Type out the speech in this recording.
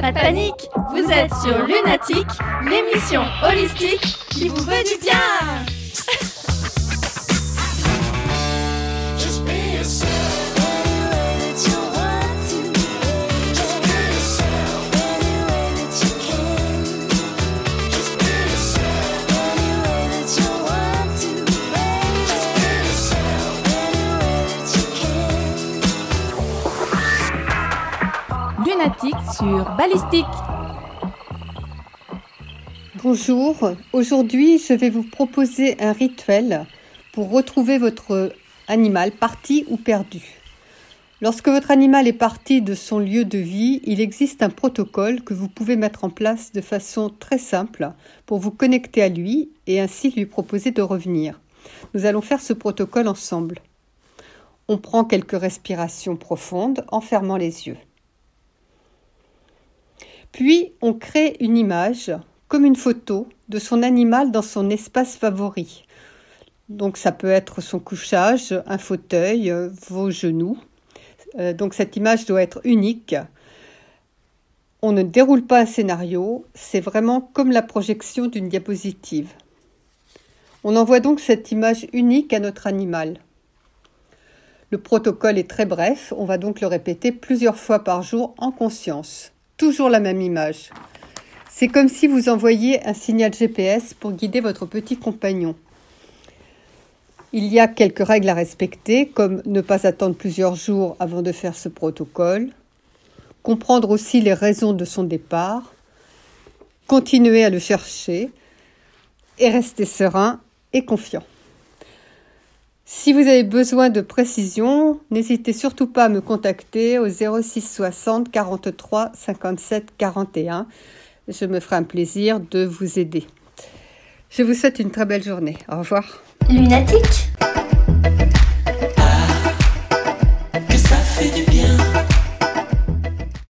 Pas de panique, vous êtes sur Lunatique, l'émission holistique qui vous veut du bien. Sur Balistique. Bonjour, aujourd'hui je vais vous proposer un rituel pour retrouver votre animal parti ou perdu. Lorsque votre animal est parti de son lieu de vie, il existe un protocole que vous pouvez mettre en place de façon très simple pour vous connecter à lui et ainsi lui proposer de revenir. Nous allons faire ce protocole ensemble. On prend quelques respirations profondes en fermant les yeux. Puis on crée une image comme une photo de son animal dans son espace favori. Donc ça peut être son couchage, un fauteuil, euh, vos genoux. Euh, donc cette image doit être unique. On ne déroule pas un scénario, c'est vraiment comme la projection d'une diapositive. On envoie donc cette image unique à notre animal. Le protocole est très bref, on va donc le répéter plusieurs fois par jour en conscience. Toujours la même image. C'est comme si vous envoyiez un signal GPS pour guider votre petit compagnon. Il y a quelques règles à respecter, comme ne pas attendre plusieurs jours avant de faire ce protocole, comprendre aussi les raisons de son départ, continuer à le chercher et rester serein et confiant. Si vous avez besoin de précision, n'hésitez surtout pas à me contacter au 06 60 43 57 41. Je me ferai un plaisir de vous aider. Je vous souhaite une très belle journée. Au revoir. Lunatique?